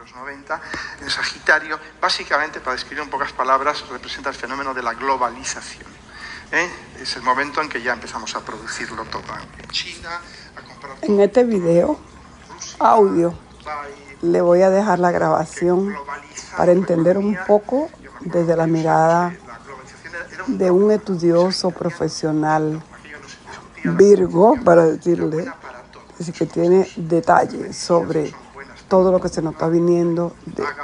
los 90, en Sagitario, básicamente, para describir en pocas palabras, representa el fenómeno de la globalización. ¿eh? Es el momento en que ya empezamos a producirlo todo en China, a comprar... En este video, audio, le voy a dejar la grabación para entender un poco desde la mirada de un estudioso profesional Virgo, para decirle, es que tiene detalles sobre todo lo que se nos está viniendo.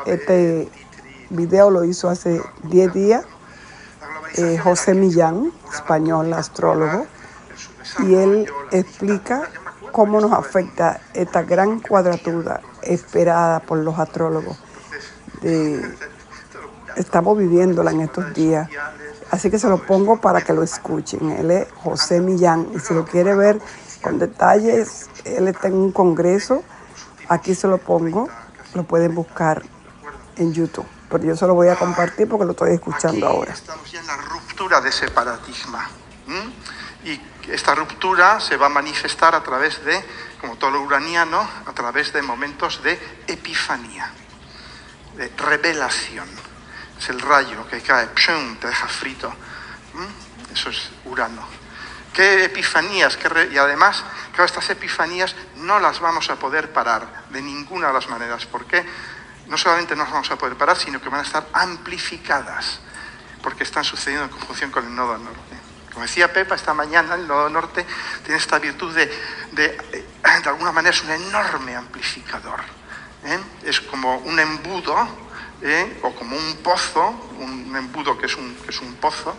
Este video lo hizo hace 10 días eh, José Millán, español astrólogo, y él explica cómo nos afecta esta gran cuadratura esperada por los astrólogos. estamos viviéndola en estos días Así que se lo pongo para que lo escuchen. Él es José Millán y si lo quiere ver con detalles, él está en un congreso. Aquí se lo pongo. Lo pueden buscar en YouTube. Pero yo se lo voy a compartir porque lo estoy escuchando ahora. Estamos ya en la ruptura de ese paradigma. Y esta ruptura se va a manifestar a través de, como todo lo uraniano, a través de momentos de epifanía, de revelación es el rayo que cae, te deja frito. ¿Mm? Eso es Urano. ¿Qué epifanías? y además, claro, estas epifanías no las vamos a poder parar de ninguna de las maneras. ¿Por qué? No solamente no las vamos a poder parar, sino que van a estar amplificadas, porque están sucediendo en conjunción con el nodo norte. Como decía Pepa esta mañana, el nodo norte tiene esta virtud de, de, eh, de alguna manera, es un enorme amplificador. ¿eh? Es como un embudo ¿eh? o como un pozo, un embudo que es un, es un pozo,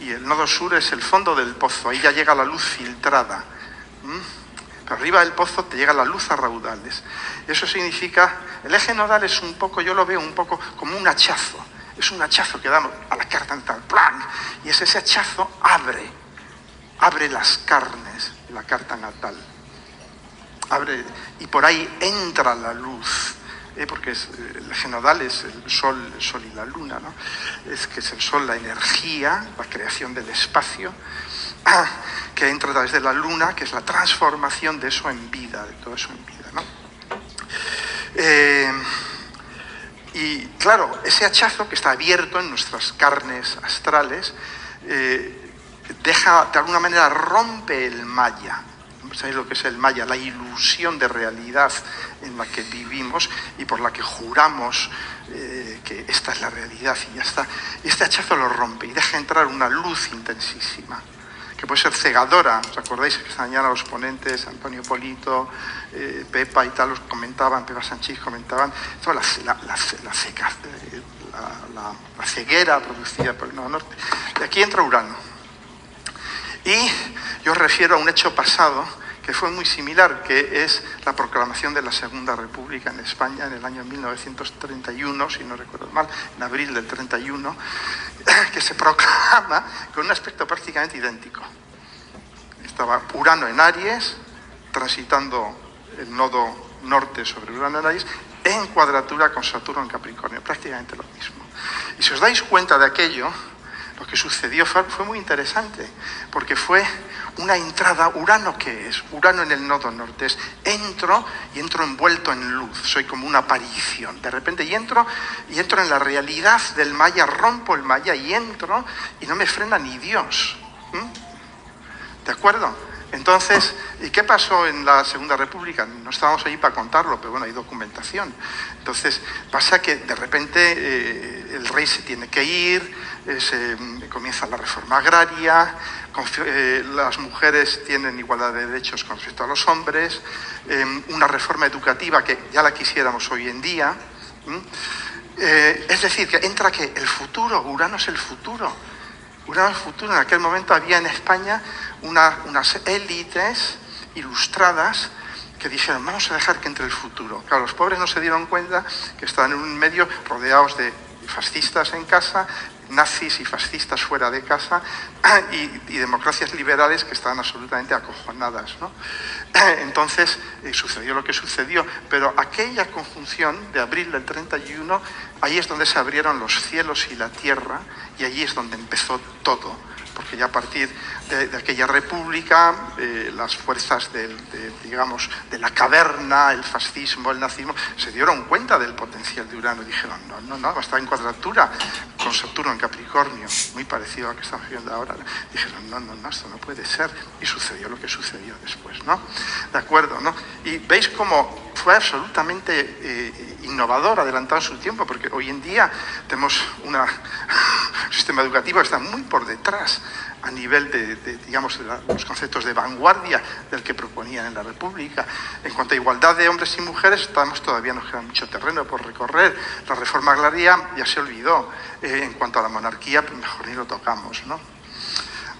y el nodo sur es el fondo del pozo, ahí ya llega la luz filtrada. Pero arriba del pozo te llega la luz a raudales. Eso significa, el eje nodal es un poco, yo lo veo un poco como un hachazo, es un hachazo que damos a la carta natal, ¡plan! y es ese hachazo abre, abre las carnes la carta natal. Abre, y por ahí entra la luz ¿eh? porque es, el genodal es el sol, sol y la luna, ¿no? es que es el sol la energía, la creación del espacio, que entra a través de la luna, que es la transformación de eso en vida, de todo eso en vida. ¿no? Eh, y claro, ese hachazo que está abierto en nuestras carnes astrales, eh, deja, de alguna manera, rompe el maya, ¿Sabéis lo que es el maya? La ilusión de realidad en la que vivimos y por la que juramos eh, que esta es la realidad y ya está. Este hachazo lo rompe y deja entrar una luz intensísima, que puede ser cegadora. ¿Os acordáis que esta mañana los ponentes, Antonio Polito, eh, Pepa y tal, los comentaban, Pepa Sánchez comentaban, toda la, la, la, ceguera producida por el Nuevo Norte. Y aquí entra Urano. Y yo refiero a un hecho pasado que fue muy similar, que es la proclamación de la Segunda República en España en el año 1931, si no recuerdo mal, en abril del 31, que se proclama con un aspecto prácticamente idéntico. Estaba Urano en Aries, transitando el nodo norte sobre Urano en Aries, en cuadratura con Saturno en Capricornio, prácticamente lo mismo. Y si os dais cuenta de aquello, lo que sucedió fue, muy interesante, porque fue una entrada, Urano qué es, Urano en el nodo norte es, entro y entro envuelto en luz, soy como una aparición, de repente y entro y entro en la realidad del Maya, rompo el Maya y entro y no me frena ni Dios. ¿De acuerdo? Entonces, ¿y qué pasó en la Segunda República? No estábamos ahí para contarlo, pero bueno, hay documentación. Entonces, pasa que de repente eh, el rey se tiene que ir, eh, se, comienza la reforma agraria, eh, las mujeres tienen igualdad de derechos con respecto a los hombres, una reforma educativa que ya la quisiéramos hoy en día. es decir, que entra que el futuro, Urano es el futuro el futuro. En aquel momento había en España unas élites ilustradas que dijeron, vamos a dejar que entre el futuro. Claro, los pobres no se dieron cuenta que estaban en un medio rodeados de fascistas en casa, nazis y fascistas fuera de casa y, democracias liberales que estaban absolutamente acojonadas. Entonces eh, sucedió lo que sucedió, pero aquella conjunción de abril del 31, ahí es donde se abrieron los cielos y la tierra y allí es donde empezó todo porque ya a partir de, aquella república eh, las fuerzas de, digamos, de la caverna, el fascismo, el nazismo, se dieron cuenta del potencial de Urano y dijeron, no, no, no, está en cuadratura con Saturno en Capricornio, muy parecido a lo que estamos viendo ahora. Dijeron, no, no, no, esto no puede ser. Y sucedió lo que sucedió después, ¿no? ¿De acuerdo? ¿no? Y veis cómo fue absolutamente eh, innovador, adelantado su tiempo, porque hoy en día tenemos un sistema educativo que está muy por detrás a nivel de, digamos, los conceptos de vanguardia del que proponían en la República. En cuanto a igualdad de hombres y mujeres, estamos, todavía nos queda mucho terreno por recorrer. La reforma agraria ya se olvidó. Eh, en cuanto a la monarquía, pues mejor ni lo tocamos, ¿no?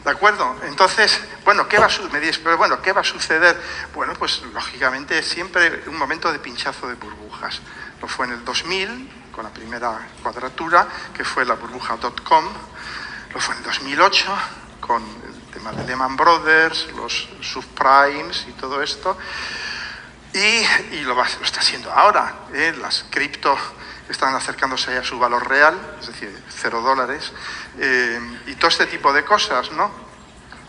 ¿De acuerdo? Entonces, bueno, ¿qué va a suceder? Pero bueno, ¿qué va a suceder? Bueno, pues lógicamente siempre un momento de pinchazo de burbujas. Lo fue en el 2000, con la primera cuadratura, que fue la burbuja.com. Lo fue en el 2008, con el tema de Lehman Brothers, los subprimes y todo esto. Y, lo, está haciendo ahora. ¿eh? Las cripto están acercándose a su valor real, es decir, cero dólares. Eh, y todo este tipo de cosas, ¿no?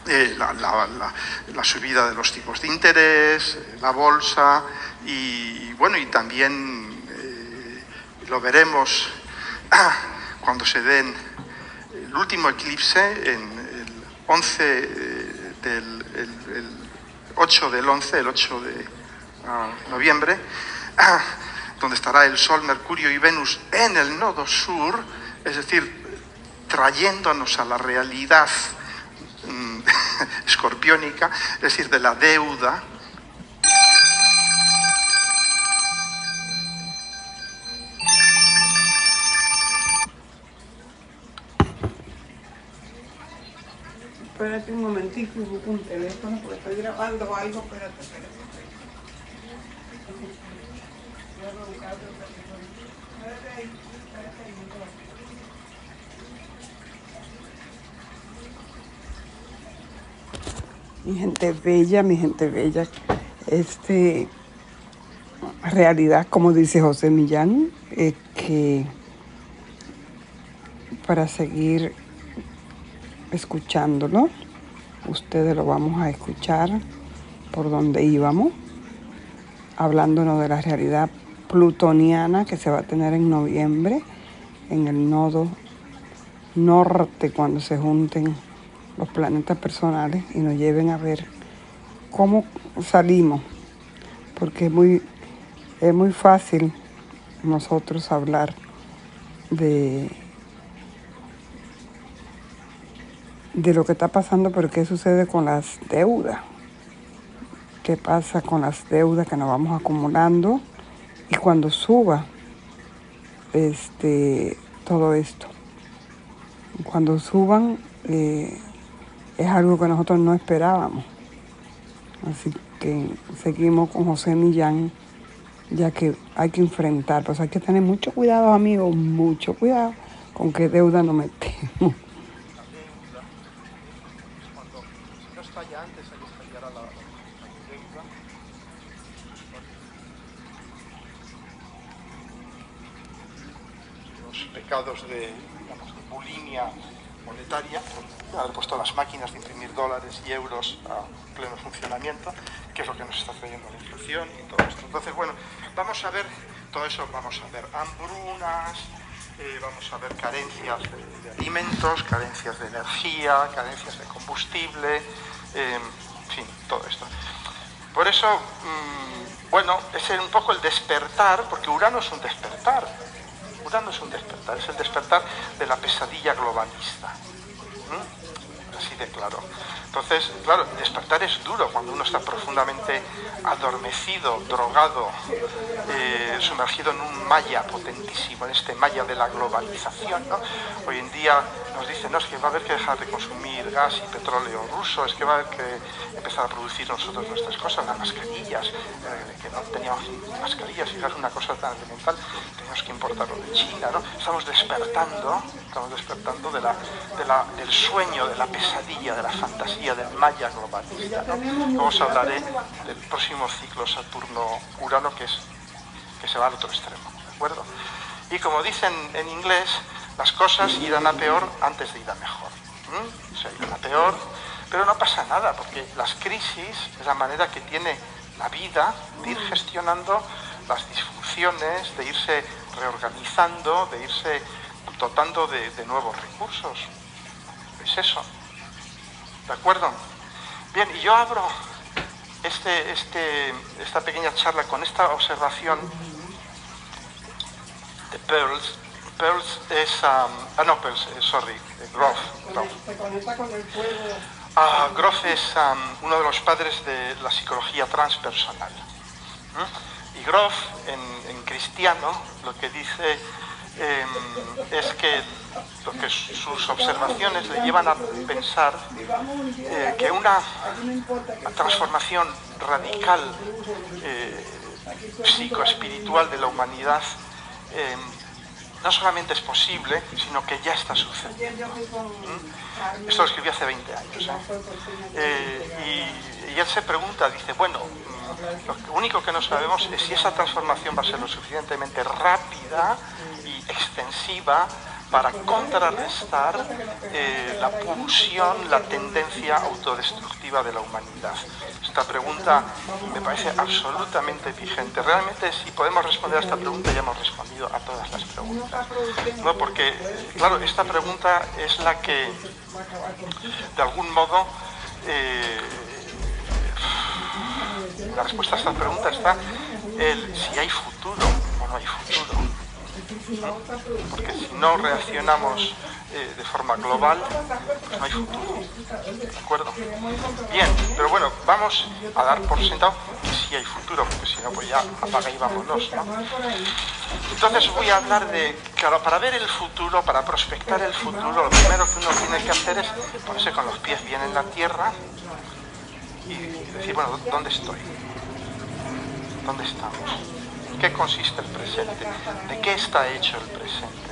Eh, la, subida de los tipos de interés, la bolsa y, bueno, y también eh, lo veremos cuando se den el último eclipse en 11 del el, 8 del 11, el 8 de ah, noviembre, donde estará el Sol, Mercurio y Venus en el nodo sur, es decir, trayéndonos a la realidad mm, escorpiónica, es decir, de la deuda, Espérate un momentito y busco un teléfono porque estoy grabando algo. Espérate, espérate. mi gente bella, mi gente bella, este realidad, como dice José Millán, es que para seguir escuchándolo, ustedes lo vamos a escuchar por donde íbamos, hablándonos de la realidad plutoniana que se va a tener en noviembre en el nodo norte cuando se junten los planetas personales y nos lleven a ver cómo salimos, porque es muy, es muy fácil nosotros hablar de, de lo que está pasando, pero qué sucede con las deudas, qué pasa con las deudas que nos vamos acumulando y cuando suba este, todo esto. Cuando suban eh, es algo que nosotros no esperábamos. Así que seguimos con José Millán, ya que hay que enfrentar, pues hay que tener mucho cuidado, amigos, mucho cuidado con qué deuda nos metemos. Los de, de bulimia monetaria, haber puesto las máquinas de imprimir dólares y euros a pleno funcionamiento, que es lo que nos está trayendo la inflación y todo esto. Entonces, bueno, vamos a ver todo eso, vamos a ver hambrunas, eh, vamos a ver carencias de, alimentos, carencias de energía, carencias de combustible, eh, en fin, todo esto. Por eso, mm, bueno, es un poco el despertar, porque Urano es un despertar. Urano es un despertar, es el despertar de la pesadilla globalista. Así claro. Entonces, claro, despertar es duro cuando uno está profundamente adormecido, drogado, eh, sumergido en un maya potentísimo, en este maya de la globalización. Hoy en día nos dicen, no, es que va a haber que dejar de consumir gas y petróleo ruso, es que va a haber que empezar a producir nosotros nuestras cosas, las mascarillas, eh, que no teníamos mascarillas, es una cosa tan elemental, tenemos que importarlo de China, ¿no? Estamos despertando, estamos despertando del sueño, de la pesadilla, de la fantasía del Maya globalista. ¿no? os hablaré del próximo ciclo Saturno-Urano que, es, que se va al otro extremo. ¿de acuerdo? Y como dicen en inglés, las cosas irán a peor antes de ir a mejor. ¿Mm? Se la peor, pero no pasa nada, porque las crisis es la manera que tiene la vida de ir gestionando las disfunciones, de irse reorganizando, de irse dotando de, de nuevos recursos. Es eso. ¿De acuerdo? Bien, y yo abro este, este, esta pequeña charla con esta observación de Pearls. Pearls es, um, ah no, Pearls, sorry, Groff. Ah, Groff es um, uno de los padres de la psicología transpersonal. Y Groff, en, cristiano, lo que dice em, es que que sus observaciones le llevan a pensar eh, que una transformación radical eh, psicoespiritual de la humanidad eh, no solamente es posible, sino que ya está sucediendo. ¿Mm? Esto lo escribí hace 20 años. y, él se pregunta, dice, bueno, lo único que no sabemos es si esa transformación va a ser lo suficientemente rápida y extensiva para contrarrestar eh, la pulsión, la tendencia autodestructiva de la humanidad. Esta pregunta me parece absolutamente vigente. Realmente si podemos responder a esta pregunta ya hemos respondido a todas las preguntas. ¿no? Porque, claro, esta pregunta es la que, de algún modo, eh, la respuesta a esta pregunta está el si hay futuro o no hay futuro. Porque si no reaccionamos eh, de forma global, pues no hay futuro. ¿De acuerdo? Bien, pero bueno, vamos a dar por sentado que sí hay futuro, porque si no, pues ya apaga y vámonos, Entonces voy a hablar de, claro, para ver el futuro, para prospectar el futuro, lo primero que uno tiene que hacer es ponerse con los pies bien en la tierra y decir, bueno, ¿dónde estoy? ¿Dónde estamos? qué consiste el presente? ¿De qué está hecho el presente?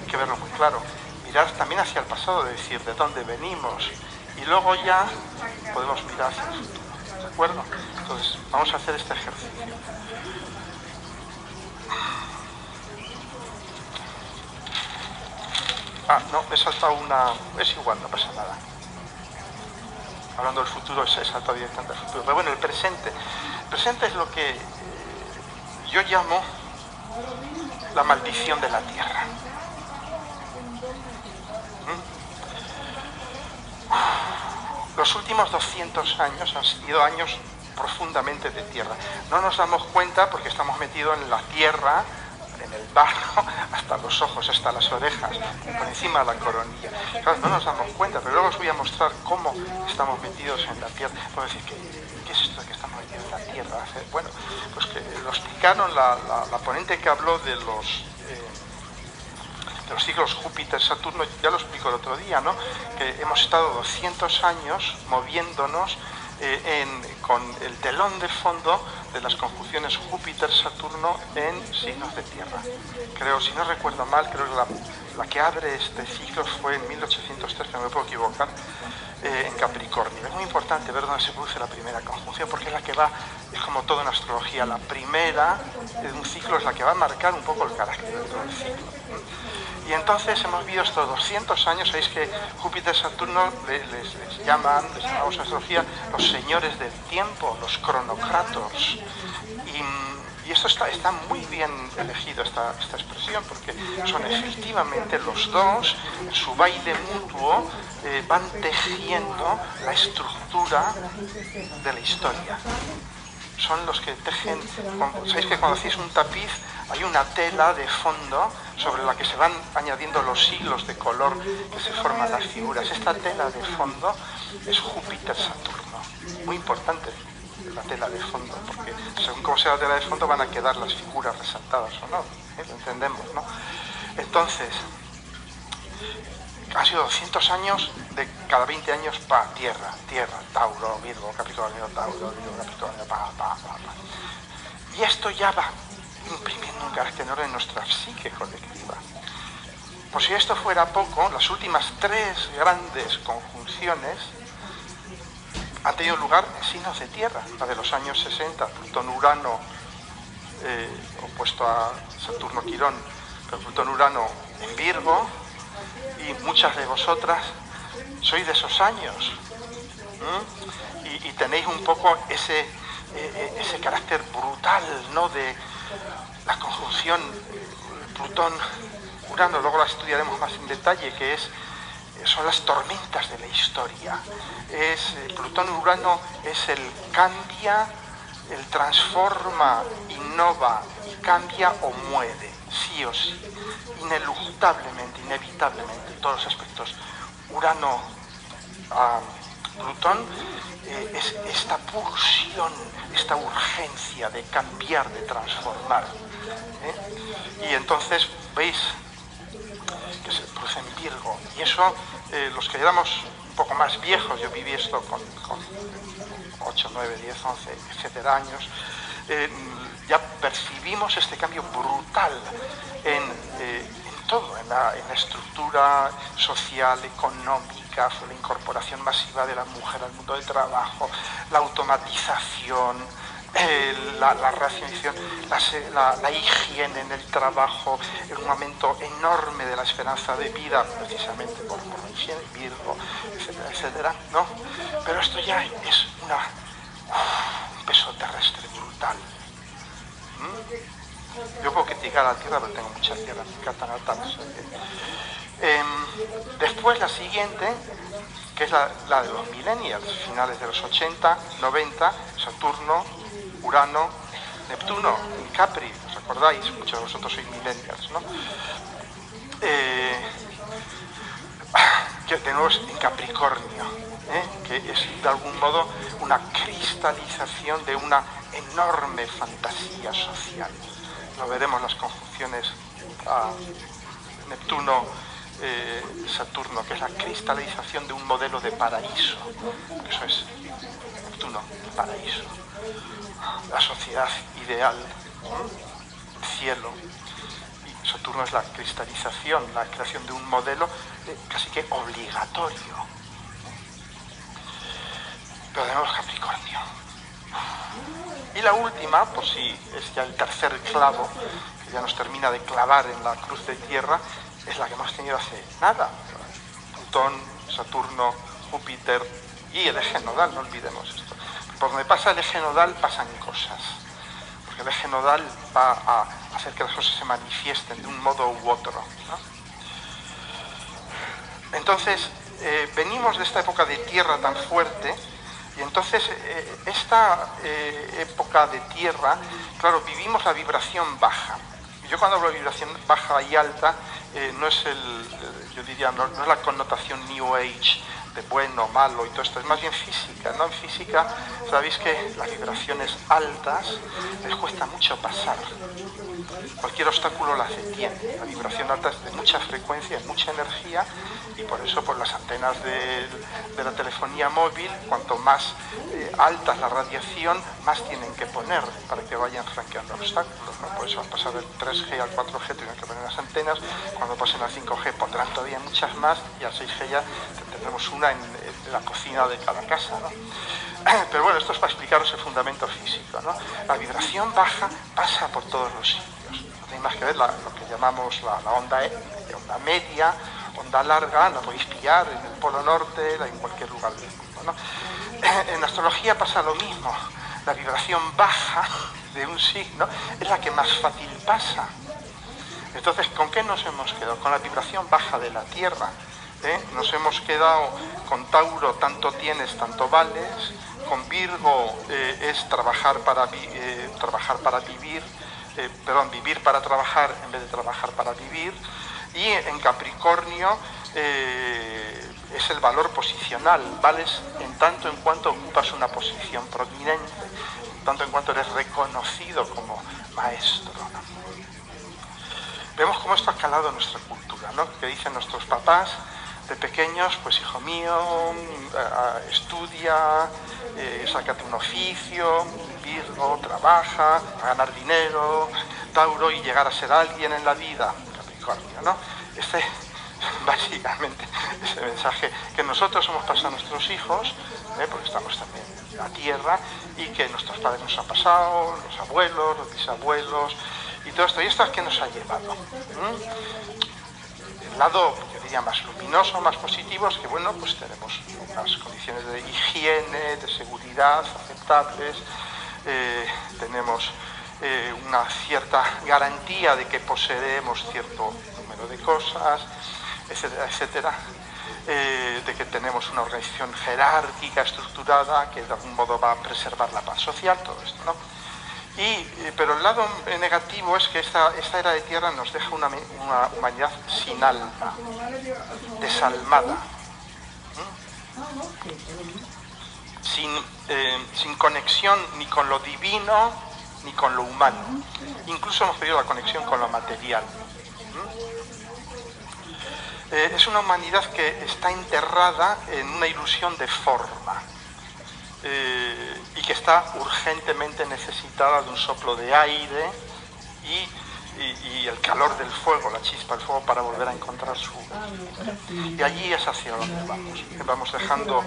Hay que verlo muy claro. Mirar también hacia el pasado, decir de dónde venimos. Y luego ya podemos mirar hacia el futuro. ¿De acuerdo? Entonces, vamos a hacer este ejercicio. Ah, no, he saltado una... Es igual, no pasa nada. Hablando del futuro, he saltado directamente al futuro. Pero bueno, el presente. El presente es lo que yo llamo la maldición de la tierra. ¿Mm? Los últimos 200 años han sido años profundamente de tierra. No nos damos cuenta porque estamos metidos en la tierra, en el barro, hasta los ojos, hasta las orejas, por encima de la coronilla. no nos damos cuenta, pero luego os voy a mostrar cómo estamos metidos en la tierra. Puedo decir, ¿qué, qué es esto que estamos metidos en la tierra? Bueno, pues que lo explicaron la, ponente que habló de los, eh, de los ciclos Júpiter-Saturno, ya lo explicó el otro día, ¿no? que hemos estado 200 años moviéndonos eh, con el telón de fondo de las conjunciones Júpiter-Saturno en signos de tierra. Creo, si no recuerdo mal, creo que la, la que abre este ciclo fue en 1803, no me puedo equivocar, eh, en Capricornio. Es muy importante ver dónde se produce la primera conjunción, porque es la que va, es como todo en astrología, la primera de un ciclo es la que va a marcar un poco el carácter de todo el ciclo. Y entonces hemos visto estos 200 años, sabéis que Júpiter y Saturno les, llaman, les llamamos astrología, los señores del tiempo, los cronocratos. Y esto está, muy bien elegido, esta, esta expresión, porque son efectivamente los dos, en su baile mutuo, eh, van tejiendo la estructura de la historia. Son los que tejen, sabéis que cuando hacéis un tapiz hay una tela de fondo sobre la que se van añadiendo los hilos de color que se forman las figuras. Esta tela de fondo es Júpiter-Saturno, muy importante la tela de fondo, porque según cómo sea la tela de fondo van a quedar las figuras resaltadas o no, ¿eh? lo entendemos, ¿no? Entonces, ha sido 200 años de cada 20 años para Tierra, Tierra, Tauro, Virgo, Capricornio, Tauro, Virgo, Capricornio, pa, pa, pa, pa. Y esto ya va imprimiendo un carácter enorme en nuestra psique colectiva. Por si esto fuera poco, las últimas tres grandes conjunciones han tenido lugar en signos de tierra, la de los años 60, Plutón-Urano eh, opuesto a Saturno-Quirón, pero Plutón-Urano en Virgo, y muchas de vosotras soy de esos años. Y, tenéis un poco ese, eh, eh, ese carácter brutal ¿no? de la conjunción Plutón-Urano, luego la estudiaremos más en detalle, que es son las tormentas de la historia. Es, Plutón-Urano es el cambia, el transforma, innova cambia o muere, sí o sí, ineluctablemente, inevitablemente, en todos los aspectos. Urano, a Plutón, eh, es esta pulsión, esta urgencia de cambiar, de transformar. ¿eh? Y entonces, veis que se produce en Virgo. Y eso, eh, los que éramos un poco más viejos, yo viví esto con, 8, 9, 10, 11, etcétera años, ya percibimos este cambio brutal en, en todo, en la, la estructura social, económica la incorporación masiva de la mujer al mundo del trabajo, la automatización, la, la, racionalización, la, higiene en el trabajo, un aumento enorme de la esperanza de vida, precisamente por, la higiene, Virgo, etcétera, ¿no? Pero esto ya es un peso terrestre brutal. Yo puedo criticar la Tierra, pero tengo mucha tierra, me encantan Em, después la siguiente, que es la, de los millennials, finales de los 80, 90, Saturno, Urano, Neptuno, Capri, ¿os acordáis? Muchos de vosotros sois millennials, ¿no? Eh, que es en Capricornio, ¿eh? que es de algún modo una cristalización de una enorme fantasía social. Lo veremos las conjunciones a Neptuno, eh, Saturno, que es la cristalización de un modelo de paraíso. Eso es Neptuno, paraíso. La sociedad ideal, el cielo. Y Saturno es la cristalización, la creación de un modelo casi que obligatorio. Pero tenemos Capricornio. Y la última, por si es ya el tercer clavo, que ya nos termina de clavar en la cruz de tierra, es la que hemos tenido hace nada. Plutón, Saturno, Júpiter y el eje nodal, no olvidemos esto. Por donde pasa el eje nodal pasan cosas, porque el eje nodal va a hacer que las cosas se manifiesten de un modo u otro. Entonces, eh, venimos de esta época de tierra tan fuerte, y entonces eh, esta eh, época de tierra, claro, vivimos la vibración baja. Yo cuando hablo de vibración baja y alta, no es el, yo diría, no, es la connotación New Age de bueno, malo y todo esto, es más bien física, ¿no? En física sabéis que las vibraciones altas les cuesta mucho pasar. Cualquier obstáculo las detiene. La vibración alta es de mucha frecuencia, mucha energía y por eso por las antenas de, la telefonía móvil, cuanto más eh, alta es la radiación, más tienen que poner para que vayan franqueando obstáculos. Por eso al pasar del 3G al 4G tienen que poner las antenas, cuando pasen al 5G pondrán todavía muchas más y al 6G ya tendremos una en, la cocina de cada casa. Pero bueno, esto es para explicaros el fundamento físico. La vibración baja pasa por todos los sitios. No tenéis más que ver lo que llamamos la, onda, e, onda media, onda larga, la podéis pillar en el Polo Norte, en cualquier lugar del mundo. En la astrología pasa lo mismo. La vibración baja de un signo es la que más fácil pasa. Entonces, ¿con qué nos hemos quedado? Con la vibración baja de la Tierra. ¿Eh? Nos hemos quedado con Tauro, tanto tienes, tanto vales. Con Virgo eh, es trabajar para, eh, trabajar para vivir, perdón, vivir para trabajar en vez de trabajar para vivir. Y en Capricornio es el valor posicional, vales en tanto en cuanto ocupas una posición prominente, en tanto en cuanto eres reconocido como maestro. Vemos cómo esto ha calado nuestra cultura, ¿no? que dicen nuestros papás de pequeños, pues hijo mío, estudia, eh, sácate un oficio, Virgo, trabaja, a ganar dinero, Tauro y llegar a ser alguien en la vida, Capricornio, ¿no? Este básicamente ese mensaje que nosotros hemos pasado a nuestros hijos, ¿eh? porque estamos también en la tierra, y que nuestros padres nos han pasado, los abuelos, los bisabuelos, y todo esto. ¿Y esto es que nos ha llevado? el lado, más luminoso, más positivo, es que, bueno, pues tenemos unas condiciones de higiene, de seguridad aceptables, eh, tenemos eh, una cierta garantía de que poseemos cierto número de cosas, etcétera, etcétera. Eh, de que tenemos una organización jerárquica, estructurada, que de algún modo va a preservar la paz social, todo esto, ¿no? Y, eh, pero el lado negativo es que esta, esta era de tierra nos deja una, humanidad sin alma, desalmada, sin, eh, sin conexión ni con lo divino ni con lo humano. Incluso hemos perdido la conexión con lo material. Eh, es una humanidad que está enterrada en una ilusión de forma. Eh, y que está urgentemente necesitada de un soplo de aire y, el calor del fuego, la chispa del fuego para volver a encontrar su... Y allí es hacia donde vamos. Vamos dejando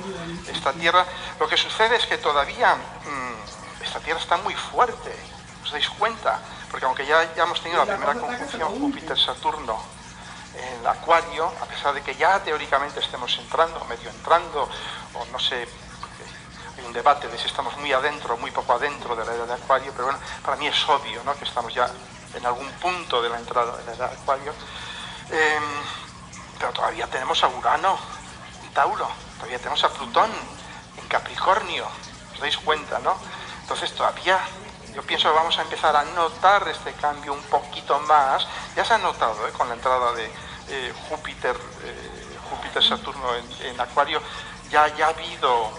esta tierra. Lo que sucede es que todavía mm, esta tierra está muy fuerte, ¿os dais cuenta? Porque aunque ya, ya hemos tenido la primera conjunción Júpiter-Saturno en el acuario, a pesar de que ya teóricamente estemos entrando, medio entrando, o no sé, hay un debate de si estamos muy adentro o muy poco adentro de la era de acuario, pero bueno, para mí es obvio ¿no? que estamos ya en algún punto de la entrada de la era de acuario. Em, pero todavía tenemos a Urano en Tauro, todavía tenemos a Plutón en Capricornio, os dais cuenta, ¿no? Entonces todavía yo pienso que vamos a empezar a notar este cambio un poquito más. Ya se ha notado ¿eh? con la entrada de eh, Júpiter, eh, Júpiter Saturno en, Acuario, ya, ya ha habido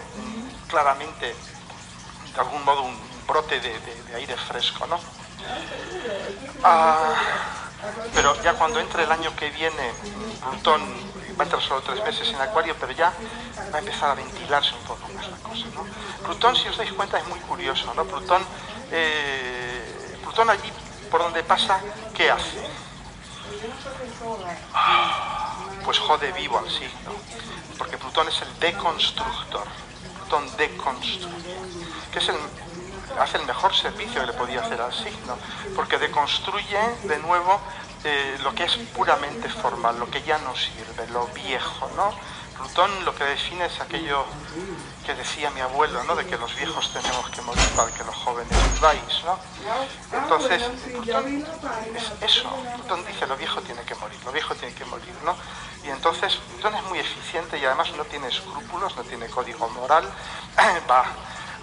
claramente, de algún modo, un brote de, aire fresco, ¿no? Ah, pero ya cuando entre el año que viene, Plutón va a entrar solo tres meses en Acuario, pero ya va a empezar a ventilarse un poco más la cosa, ¿no? Plutón, si os dais cuenta, es muy curioso, ¿no? Plutón eh, Plutón allí por donde pasa, ¿qué hace? Pues jode vivo al signo, porque Plutón es el deconstructor, Plutón deconstruye, que es el, hace el mejor servicio que le podía hacer al signo, porque deconstruye de nuevo eh, lo que es puramente formal, lo que ya no sirve, lo viejo, ¿no? Plutón lo que define es aquello que decía mi abuelo, ¿no? De que los viejos tenemos que morir para que los jóvenes viváis, ¿no? Entonces, Plutón es eso. Plutón dice, lo viejo tiene que morir, lo viejo tiene que morir, ¿no? Y entonces, Plutón es muy eficiente y además no tiene escrúpulos, no tiene código moral, va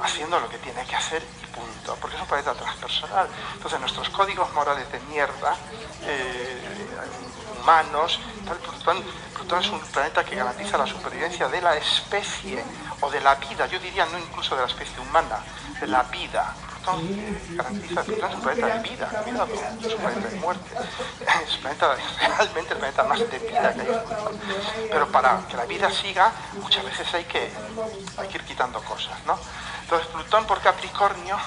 haciendo lo que tiene que hacer y punto, porque es un planeta transpersonal. Entonces, nuestros códigos morales de mierda, eh, humanos, tal, Plutón Plutón es un planeta que garantiza la supervivencia de la especie o de la vida, yo diría no incluso de la especie humana, de la vida. Plutón garantiza, Plutón es un planeta de vida, cuidado, es un planeta de muerte, es planeta, realmente el planeta más de vida que hay. Pero para que la vida siga, muchas veces hay que, hay que ir quitando cosas, ¿no? Entonces Plutón por Capricornio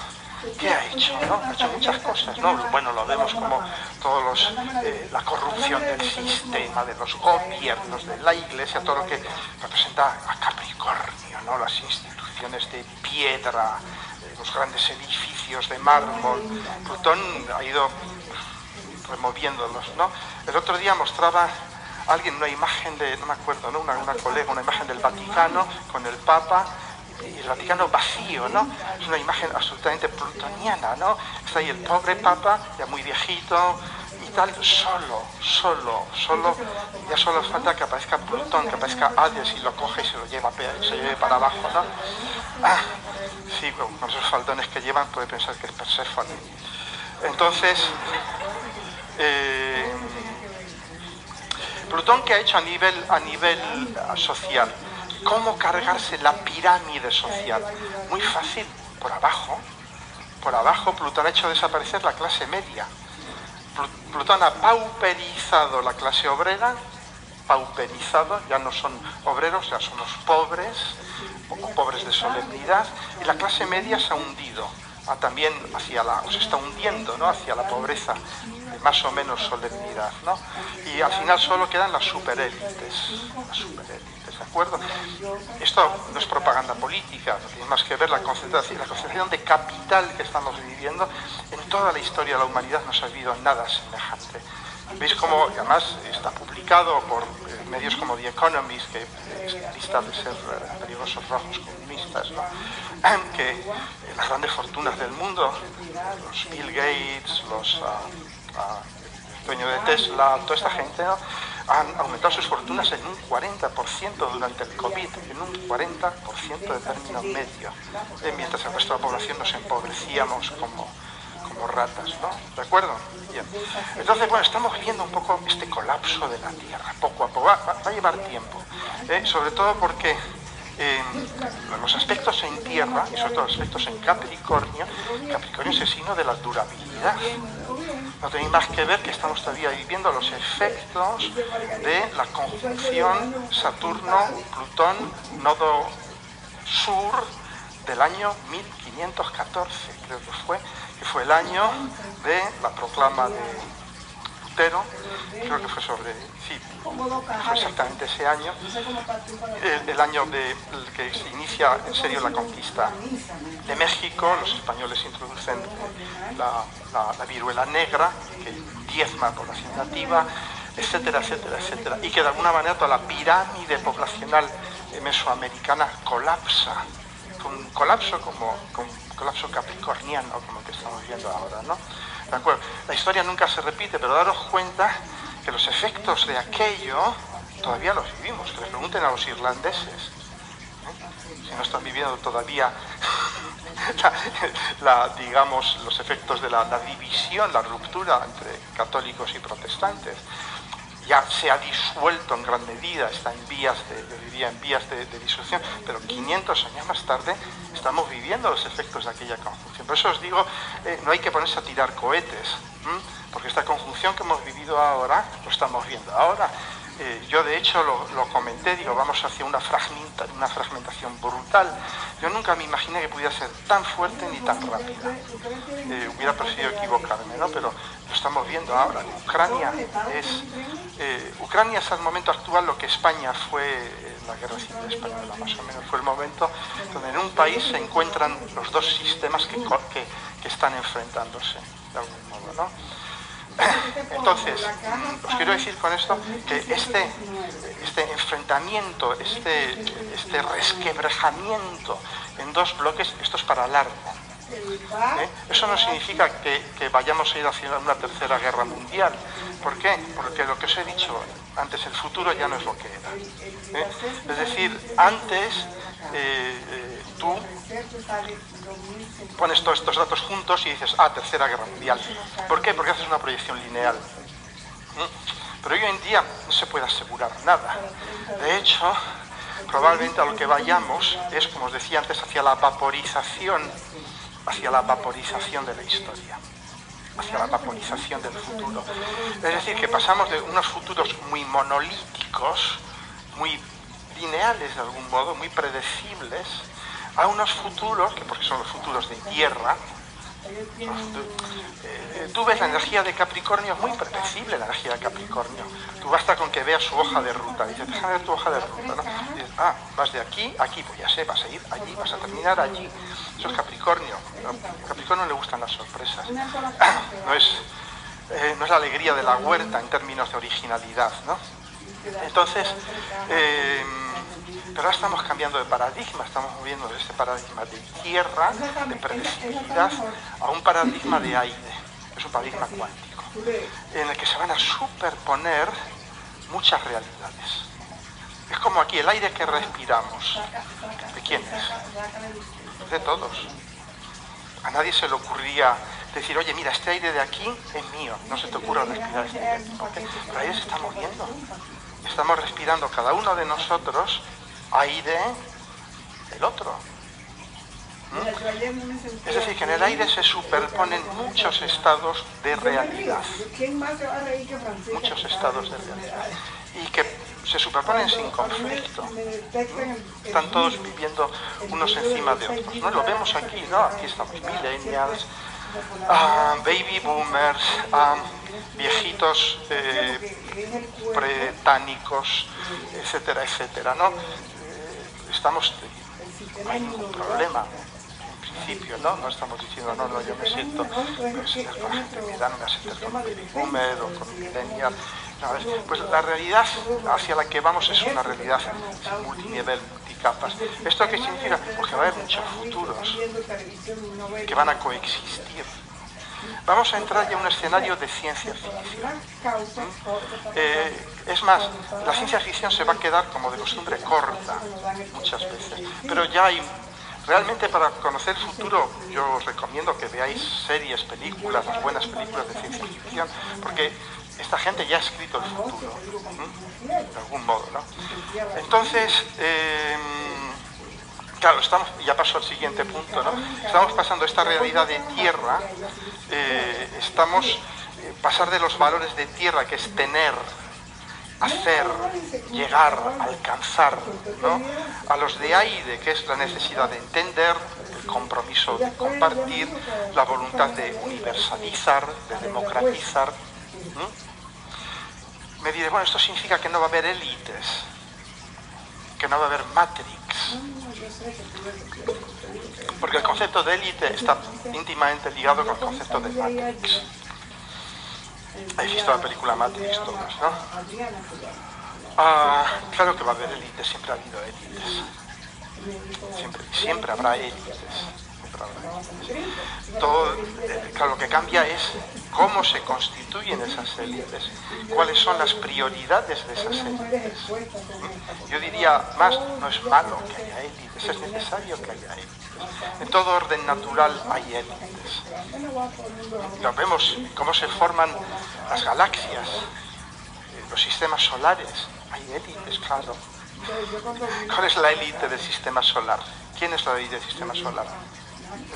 ¿Qué ha hecho? ¿no? Ha hecho muchas cosas. ¿no? Bueno, lo vemos como todos los, eh, la corrupción del sistema, de los gobiernos, de la iglesia, todo lo que representa a Capricornio, ¿no? las instituciones de piedra, los grandes edificios de mármol. Plutón ha ido removiéndolos. ¿no? El otro día mostraba alguien una imagen de, no me acuerdo, ¿no? una, una colega, una imagen del Vaticano con el Papa y el Vaticano vacío, ¿no? Es una imagen absolutamente plutoniana, ¿no? Está ahí el pobre Papa, ya muy viejito y tal, solo, solo, solo, ya solo falta que aparezca Plutón, que aparezca Hades y lo coge y se lo lleva, se lleve para abajo, ¿no? Ah, sí, con esos faldones que llevan puede pensar que es Perséfone. Entonces, eh, Plutón que ha hecho a nivel, a nivel social, ¿Cómo cargarse la pirámide social? Muy fácil, por abajo. Por abajo Plutón ha hecho desaparecer la clase media. Plutón ha pauperizado la clase obrera, pauperizado, ya no son obreros, ya somos pobres, pobres de solemnidad, y la clase media se ha hundido, también hacia la, se está hundiendo ¿no? hacia la pobreza más o menos solemnidad, ¿no? Y al final solo quedan las superélites, las superélites, ¿de acuerdo? Esto no es propaganda política, no tiene más que ver la concentración, la concentración de capital que estamos viviendo. En toda la historia de la humanidad no se ha habido nada semejante. Veis cómo, además, está publicado por eh, medios como The Economist, que lista de ser eh, peligrosos rojos comunistas, ¿no? que eh, las grandes fortunas del mundo, los Bill Gates, los uh, dueños de Tesla, toda esta gente, han aumentado sus fortunas en un 40% durante el COVID, en un 40% de término medio, mientras el resto de la población nos empobrecíamos como como ratas, ¿no? ¿De acuerdo? Bien. Entonces, bueno, estamos viendo un poco este colapso de la Tierra, poco a poco. Va, a llevar tiempo, ¿eh? sobre todo porque eh, los aspectos en Tierra, y sobre todo los aspectos en Capricornio, Capricornio es el signo de la durabilidad. No tenéis más que ver que estamos todavía viviendo los efectos de la conjunción Saturno-Plutón, nodo sur del año 1514, creo que fue, que fue el año de la proclama de Creo que fue sobre, sí, fue exactamente ese año, el, año de, que se inicia en serio la conquista de México, los españoles introducen la, la, viruela negra, que diezma población nativa, etcétera, etcétera, etcétera, y que de alguna manera toda la pirámide poblacional mesoamericana colapsa, con colapso como, con colapso capricorniano como el que estamos viendo ahora, ¿no? La historia nunca se repite, pero daros cuenta que los efectos de aquello todavía los vivimos. Que les pregunten a los irlandeses, ¿eh? si no están viviendo todavía digamos, los efectos de la división, la ruptura entre católicos y protestantes ya se ha disuelto en gran medida, está en vías de, en vías de, disolución, pero 500 años más tarde estamos viviendo los efectos de aquella conjunción. Por eso os digo, eh, no hay que ponerse a tirar cohetes, porque esta conjunción que hemos vivido ahora, lo estamos viendo ahora. Eh, yo de hecho lo, comenté, digo, vamos hacia una, una fragmentación brutal. Yo nunca me imaginé que pudiera ser tan fuerte ni tan rápida. Eh, hubiera preferido equivocarme, ¿no? Pero lo estamos viendo ahora. Ucrania es, eh, Ucrania es al momento actual lo que España fue la guerra civil española, más o menos. Fue el momento donde en un país se encuentran los dos sistemas que, que, que están enfrentándose, de algún modo, ¿no? Entonces, os quiero decir con esto que este, este enfrentamiento, este, este resquebrajamiento en dos bloques, esto es para largo. ¿Eh? Eso no significa que, vayamos a ir hacia una tercera guerra mundial. ¿Por qué? Porque lo que os he dicho antes, el futuro ya no es lo que era. ¿Eh? Es decir, antes eh, tú pones todos estos datos juntos y dices, ah, tercera guerra mundial. ¿Por qué? Porque haces una proyección lineal. ¿Mm? Pero hoy en día no se puede asegurar nada. De hecho, probablemente a lo que vayamos es, como os decía antes, hacia la vaporización, hacia la vaporización de la historia, hacia la vaporización del futuro. Es decir, que pasamos de unos futuros muy monolíticos, muy lineales de algún modo, muy predecibles, a unos futuros, que porque son los futuros de tierra, eh, tú ves la energía de Capricornio, es muy predecible la energía de Capricornio. Tú basta con que veas su hoja de ruta. Dices, déjame ver tu hoja de ruta. ¿no? dices, ah, vas de aquí aquí, pues ya sé, vas a ir allí, vas a terminar allí. Eso es Capricornio. A Capricornio le gustan las sorpresas. No es, eh, no es la alegría de la huerta en términos de originalidad. ¿no? Entonces, eh, pero ahora estamos cambiando de paradigma, estamos moviendo de este paradigma de tierra, de predecibilidad, a un paradigma de aire, es un paradigma cuántico, en el que se van a superponer muchas realidades. Es como aquí, el aire que respiramos. ¿De quién es? De todos. A nadie se le ocurría decir, oye, mira, este aire de aquí es mío, no se te ocurra respirar este aire. Pero aire se está moviendo. Estamos respirando cada uno de nosotros aire del otro. ¿Mm? Es decir, que en el aire se superponen muchos estados de realidad. Muchos estados de realidad. Y que se superponen sin conflicto. ¿Mm? Están todos viviendo unos encima de otros. ¿no? Lo vemos aquí, ¿no? Aquí estamos, millennials, ah, baby boomers, ah, viejitos eh, pretánicos, etcétera, etcétera, ¿no? Estamos, no hay ningún problema ¿no? No estamos diciendo, no, no, yo me siento, me siento con da, no me siento con un boomer o con un millennial. Pues la realidad hacia la que vamos es una realidad multinivel, multicapas. ¿Esto qué significa? Porque va a haber muchos futuros que van a coexistir. Vamos a entrar ya en un escenario de ciencia ficción. Es más, la ciencia ficción se va a quedar como de costumbre corta muchas veces, pero ya hay Realmente para conocer el futuro yo os recomiendo que veáis series, películas, las buenas películas de ciencia ficción, porque esta gente ya ha escrito el futuro, de algún modo. ¿no? Entonces, em, claro, estamos, ya paso al siguiente punto, ¿no? estamos pasando esta realidad de tierra, eh, estamos eh, pasar de los valores de tierra, que es tener, hacer, llegar, alcanzar, ¿no? a los de aire, que es la necesidad de entender, el compromiso de compartir, la voluntad de universalizar, de democratizar. Me diré, bueno, esto significa que no va a haber élites, que no va a haber matrix, porque el concepto de élite está íntimamente ligado con el concepto de matrix. ¿Habéis visto la película Matrix todos, no? Ah, claro que va a haber élites, siempre ha habido élites. Siempre, siempre habrá élites. Todo, eh, lo que cambia es cómo se constituyen esas élites, cuáles son las prioridades de esas élites. Yo diría más, no es malo que haya élites, es necesario que haya élites. En todo orden natural hay élites. Lo vemos cómo se forman las galaxias, los sistemas solares. Hay élites, claro. ¿Cuál es la élite del sistema solar? ¿Quién es la élite del sistema solar?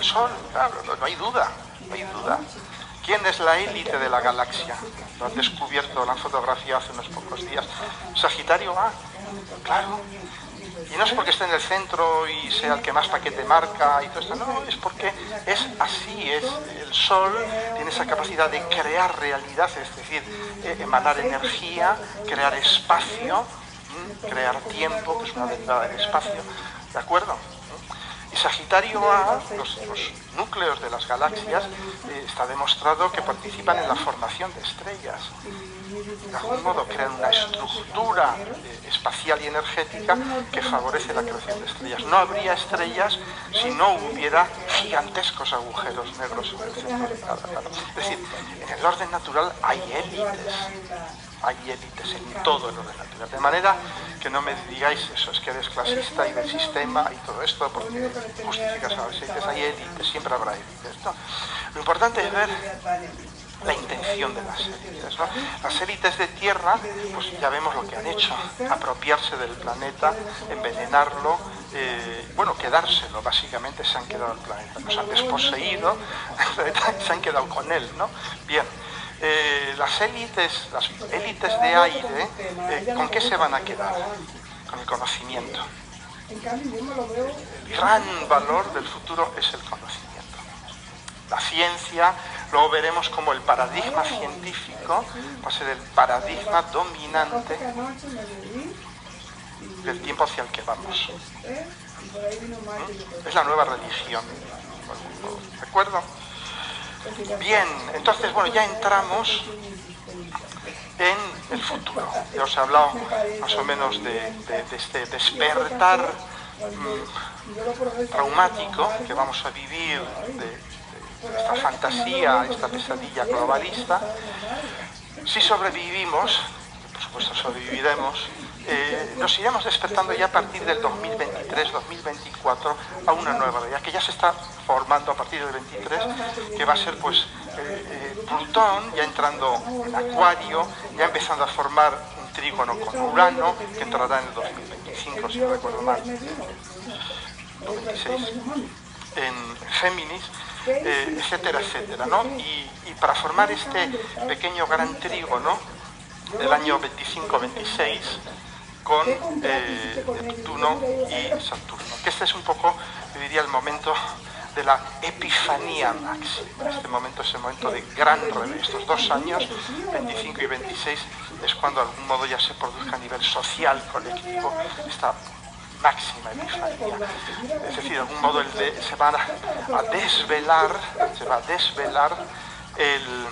Sol, claro, no, hay duda, no hay duda. ¿Quién es la élite de la galaxia? Lo han descubierto, la fotografía hace unos pocos días. Sagitario A, claro. Y no es porque esté en el centro y sea el que más paquete marca y todo esto, no, es porque es así, es el Sol tiene esa capacidad de crear realidad, es decir, eh, emanar energía, crear espacio, crear tiempo, que es una derivada del espacio, ¿de acuerdo? Sagitario A, los, núcleos de las galaxias, eh, está demostrado que participan en la formación de estrellas. De algún modo crean una estructura eh, espacial y energética que favorece la creación de estrellas. No habría estrellas si no hubiera gigantescos agujeros negros en el centro Es decir, en el orden natural hay élites hay élites en todo el orden natural. De manera que no me digáis eso, es que eres clasista y del sistema y todo esto, porque justificas a las élites, hay élites, siempre habrá élites. Lo importante es ver la intención de las élites. Las élites de tierra, pues ya vemos lo que han hecho, apropiarse del planeta, envenenarlo, eh, bueno, quedárselo, básicamente se han quedado el planeta, nos han desposeído, se han quedado con él, ¿no? Bien, eh, las élites, las élites de aire, eh, ¿con qué se van a quedar? Con el conocimiento. El gran valor del futuro es el conocimiento. La ciencia, luego veremos como el paradigma científico va a ser el paradigma dominante del tiempo hacia el que vamos. ¿Mm? Es la nueva religión. ¿De acuerdo? Bien, entonces, bueno, ya entramos en el futuro. Ya os he hablado más o menos de, este despertar mm, traumático que vamos a vivir de, esta fantasía, esta pesadilla globalista. Si sobrevivimos, por supuesto sobreviviremos, eh, nos iremos despertando ya a partir del 2023-2024 a una nueva realidad que ya se está formando a partir del 23, que va a ser pues eh, eh, Plutón ya entrando en Acuario, ya empezando a formar un trígono con Urano, que entrará en el 2025, si no recuerdo mal, 2026, en Géminis. etcétera, etcétera, ¿no? Y, y para formar este pequeño gran trígono del año 25-26, con eh, Neptuno y Saturno. Que este es un poco, yo diría, el momento de la epifanía máxima. Este momento es el momento de gran revés. Estos dos años, 25 y 26, es cuando de algún modo ya se produzca a nivel social, colectivo, esta máxima epifanía. Es decir, de algún modo se va a desvelar, se va a desvelar el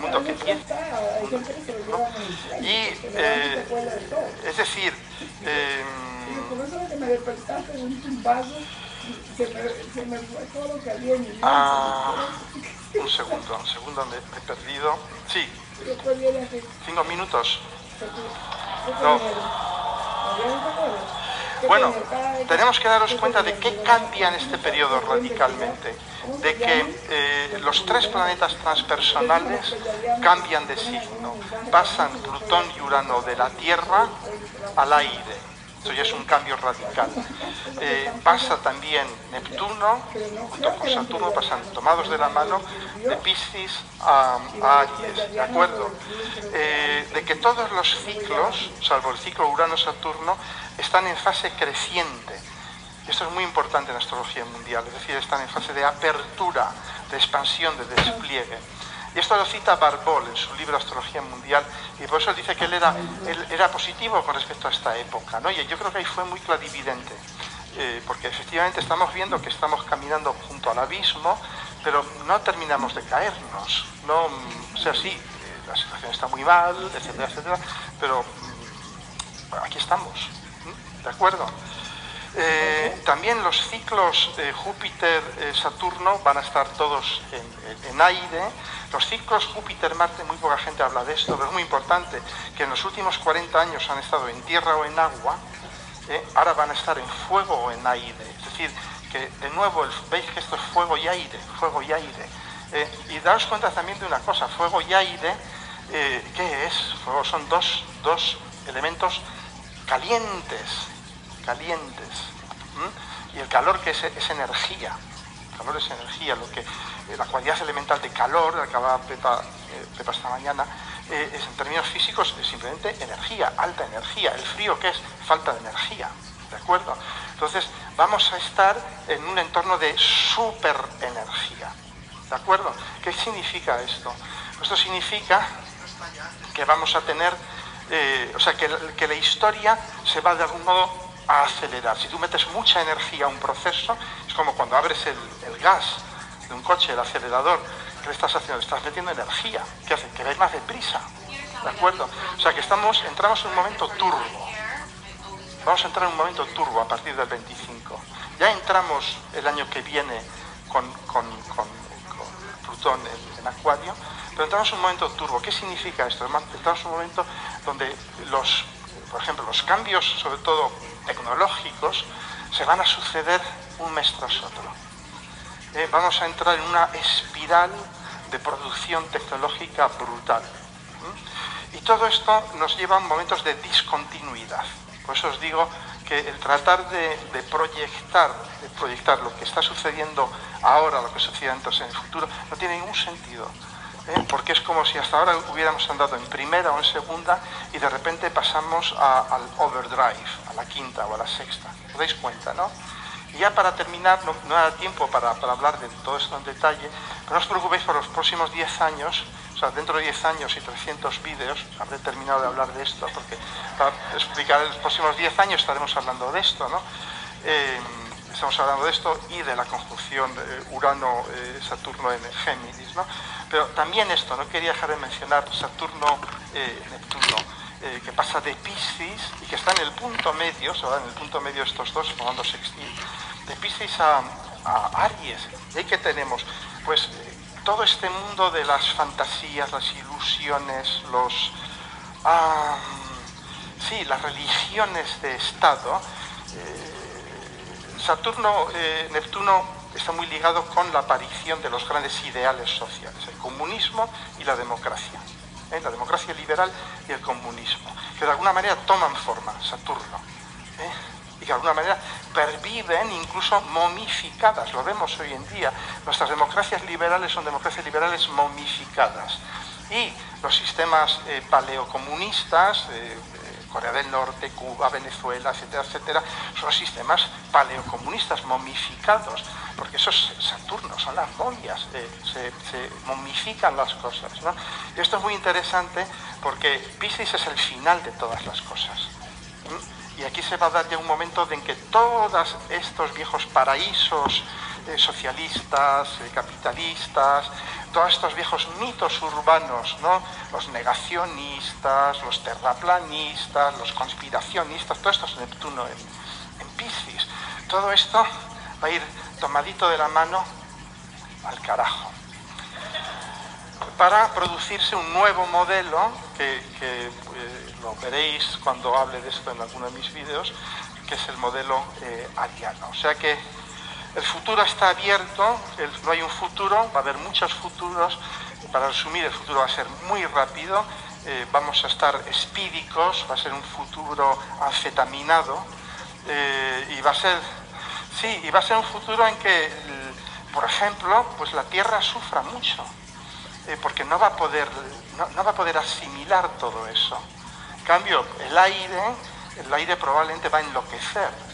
mundo que tiene. Y, eh, es decir, eh, ah, un segundo, un segundo, me, he perdido. Sí, cinco minutos. No. Bueno, tenemos que darnos cuenta de qué cambia en este periodo radicalmente, de que eh, los tres planetas transpersonales cambian de signo, pasan Plutón y Urano de la Tierra al aire, eso ya es un cambio radical. Eh, pasa también Neptuno, junto con Saturno, pasan tomados de la mano de Piscis a, Aries, ¿de acuerdo? Eh, de que todos los ciclos, salvo el ciclo Urano-Saturno, están en fase creciente. Esto es muy importante en la astrología mundial, es decir, están en fase de apertura, de expansión, de despliegue. Y esto lo cita Barbol en su libro Astrología Mundial, y por eso dice que él era, era positivo con respecto a esta época. ¿no? Y yo creo que ahí fue muy clarividente, eh, porque efectivamente estamos viendo que estamos caminando junto al abismo, pero no terminamos de caernos. ¿no? O sea, sí, eh, la situación está muy mal, etcétera, etcétera, pero mm, aquí estamos. ¿De acuerdo? Eh, también los ciclos Júpiter-Saturno van a estar todos en, aire. Los ciclos Júpiter-Marte, muy poca gente habla de esto, pero es muy importante que en los últimos 40 años han estado en tierra o en agua, eh, ahora van a estar en fuego o en aire. Es decir, que de nuevo veis que esto es fuego y aire, fuego y aire. Eh, y daos cuenta también de una cosa, fuego y aire, ¿qué es? Fuego son dos, dos elementos calientes, calientes. Y el calor que es, es energía. El calor es energía, lo que eh, la cualidad elemental de calor, la que hablaba Pepa, eh, esta mañana, eh, es, en términos físicos es simplemente energía, alta energía. El frío que es falta de energía. ¿De acuerdo? Entonces vamos a estar en un entorno de superenergía. ¿De acuerdo? ¿Qué significa esto? Esto significa que vamos a tener o sea, que, que, la historia se va de algún modo a acelerar. Si tú metes mucha energía a un proceso, es como cuando abres el, gas de un coche, el acelerador, ¿qué le estás haciendo? estás metiendo energía. ¿Qué hace? Que vais más deprisa. ¿De acuerdo? O sea que estamos, entramos en un momento turbo. Vamos a entrar en un momento turbo a partir del 25. Ya entramos el año que viene con, Plutón en, en Acuario, pero entramos en un momento turbo. ¿Qué significa esto? Entramos en un momento donde los, por ejemplo, los cambios, sobre todo tecnológicos, se van a suceder un mes tras otro. Eh, vamos a entrar en una espiral de producción tecnológica brutal. Y todo esto nos lleva a momentos de discontinuidad. Por eso os digo que el tratar de, proyectar, de proyectar lo que está sucediendo ahora, lo que sucederá entonces en el futuro, no tiene ningún sentido. ¿Eh? porque es como si hasta ahora hubiéramos andado en primera o en segunda y de repente pasamos al overdrive, a la quinta o a la sexta. ¿Os dais cuenta, no? Y ya para terminar, no, no da tiempo para, hablar de todo esto en detalle, pero no os preocupéis por los próximos 10 años, o sea, dentro de 10 años y 300 vídeos, habré terminado de hablar de esto, porque para explicar los próximos 10 años estaremos hablando de esto, ¿no? Eh, estamos hablando de esto y de la conjunción Urano-Saturno en Géminis, ¿no? Pero también esto, no quería dejar de mencionar Saturno-Neptuno, eh, que pasa de Piscis y que está en el punto medio, se va en el punto medio estos dos, formando sextil, de Piscis a, Aries. ¿Y ahí que tenemos? Pues eh, todo este mundo de las fantasías, las ilusiones, los... sí, las religiones de Estado. Eh, Saturno, Neptuno está muy ligado con la aparición de los grandes ideales sociales, el comunismo y la democracia. ¿eh? La democracia liberal y el comunismo, que de alguna manera toman forma, Saturno, ¿eh? y que de alguna manera perviven incluso momificadas, lo vemos hoy en día. Nuestras democracias liberales son democracias liberales momificadas. Y los sistemas eh, paleocomunistas, Corea del Norte, Cuba, Venezuela, etcétera, etcétera, son sistemas paleocomunistas momificados, porque esos Saturno son las momias, eh, se, momifican las cosas. Y esto es muy interesante porque Piscis es el final de todas las cosas. Y aquí se va a dar ya un momento en que todos estos viejos paraísos socialistas, capitalistas, todos estos viejos mitos urbanos, ¿no? los negacionistas, los terraplanistas, los conspiracionistas, todo esto es Neptuno en, en Piscis. Todo esto va a ir tomadito de la mano al carajo para producirse un nuevo modelo que, eh, lo veréis cuando hable de esto en alguno de mis vídeos, que es el modelo eh, ariano. O sea que el futuro está abierto, no hay un futuro, va a haber muchos futuros. Para resumir, el futuro va a ser muy rápido, eh, vamos a estar espídicos, va a ser un futuro anfetaminado y va a ser, sí, y va a ser un futuro en que, por ejemplo, pues la Tierra sufra mucho eh, porque no va, a poder, no, va a poder asimilar todo eso. En cambio, el aire, el aire probablemente va a enloquecer ¿no?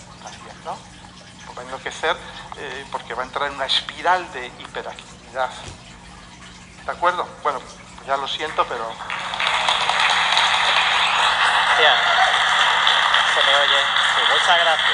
Va a enloquecer eh, porque va a entrar en una espiral de hiperactividad. ¿De acuerdo? Bueno, ya lo siento, pero... se me oye. muchas gracias.